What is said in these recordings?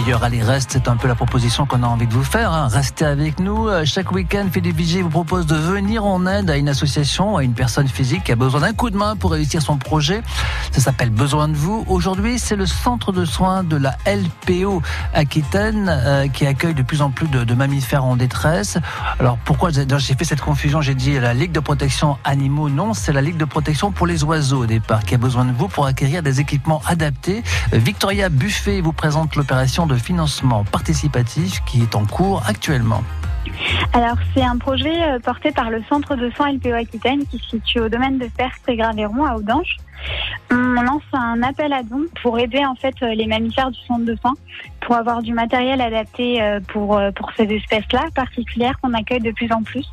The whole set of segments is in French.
D'ailleurs, allez, reste, c'est un peu la proposition qu'on a envie de vous faire. Hein. Restez avec nous. Euh, chaque week-end, Vigier vous propose de venir en aide à une association, à une personne physique qui a besoin d'un coup de main pour réussir son projet. Ça s'appelle Besoin de vous. Aujourd'hui, c'est le centre de soins de la LPO Aquitaine euh, qui accueille de plus en plus de, mammifères en détresse. Alors pourquoi j'ai fait cette confusion? J'ai dit la Ligue de protection animaux. Non, c'est la Ligue de protection pour les oiseaux au départ qui a besoin de vous pour acquérir des équipements adaptés. Victoria Buffet vous présente l'opération de financement participatif qui est en cours actuellement. Alors, c'est un projet euh, porté par le Centre de soins LPO Aquitaine qui se situe au domaine de Perth et Gravéron à Audange. On lance un appel à dons pour aider en fait les mammifères du centre de soins pour avoir du matériel adapté euh, pour, euh, pour ces espèces-là particulières qu'on accueille de plus en plus.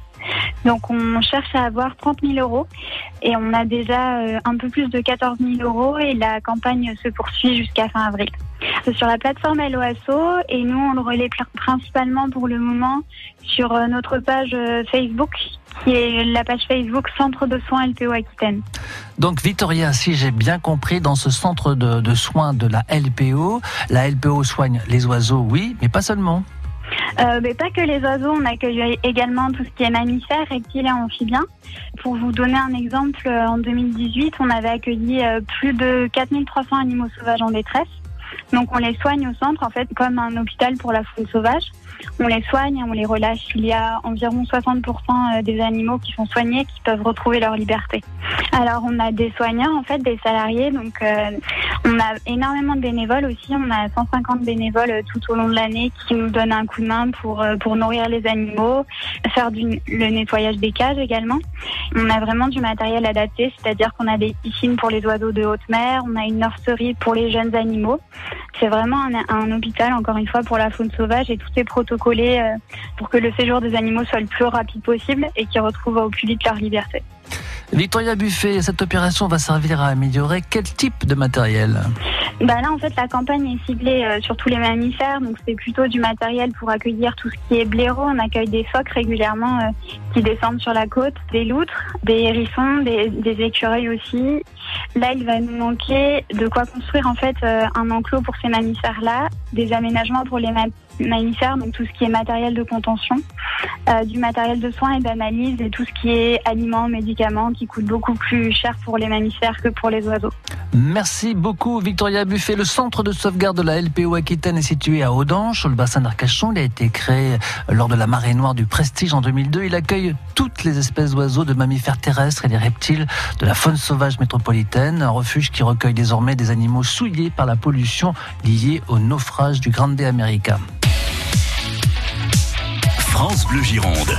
Donc on cherche à avoir 30 000 euros et on a déjà un peu plus de 14 000 euros et la campagne se poursuit jusqu'à fin avril sur la plateforme LOASO et nous on le relaie principalement pour le moment sur euh, notre page euh, Facebook qui est la page Facebook Centre de soins LPO Aquitaine. Donc Victoria, si j'ai bien compris, dans ce centre de, soins de la LPO, la LPO soigne les oiseaux, oui, mais pas seulement. Euh, mais pas que les oiseaux, on accueille également tout ce qui est mammifères, reptiles et amphibiens. Pour vous donner un exemple, en 2018, on avait accueilli plus de 4300 animaux sauvages en détresse. Donc on les soigne au centre, en fait, comme un hôpital pour la faune sauvage. On les soigne, on les relâche. Il y a environ 60% euh, des animaux qui sont soignés qui peuvent retrouver leur liberté. Alors on a des soignants, en fait, des salariés. Donc euh, on a énormément de bénévoles aussi. On a 150 bénévoles euh, tout au long de l'année qui nous donnent un coup de main pour, pour nourrir les animaux, faire le nettoyage des cages également. On a vraiment du matériel adapté, c'est-à-dire qu'on a des piscines pour les oiseaux de haute mer, on a une nurserie pour les jeunes animaux. C'est vraiment un, hôpital, encore une fois, pour la faune sauvage et tout est protocolé euh, pour que le séjour des animaux soit le plus rapide possible et qu'ils retrouvent au plus vite leur liberté. Victoria Buffet, cette opération va servir à améliorer quel type de matériel? Bah là, en fait, la campagne est ciblée euh, sur tous les mammifères, donc c'est plutôt du matériel pour accueillir tout ce qui est blaireau. On accueille des phoques régulièrement euh, qui descendent sur la côte, des loutres, des hérissons, des, des, écureuils aussi. Là, il va nous manquer de quoi construire en fait euh, un enclos pour ces mammifères-là, des aménagements pour les mammifères, donc tout ce qui est matériel de contention, du matériel de soins et d'analyse et tout ce qui est aliments, médicaments qui coûtent beaucoup plus cher pour les mammifères que pour les oiseaux. Merci beaucoup Victoria Buffet. Le centre de sauvegarde de la LPO Aquitaine est situé à Audange, sur le bassin d'Arcachon. Il a été créé lors de la marée noire du Prestige en 2002. Il accueille toutes les espèces d'oiseaux, de mammifères terrestres et des reptiles de la faune sauvage métropolitaine. Un refuge qui recueille désormais des animaux souillés par la pollution liée au naufrage du Grande America. France Bleu Gironde.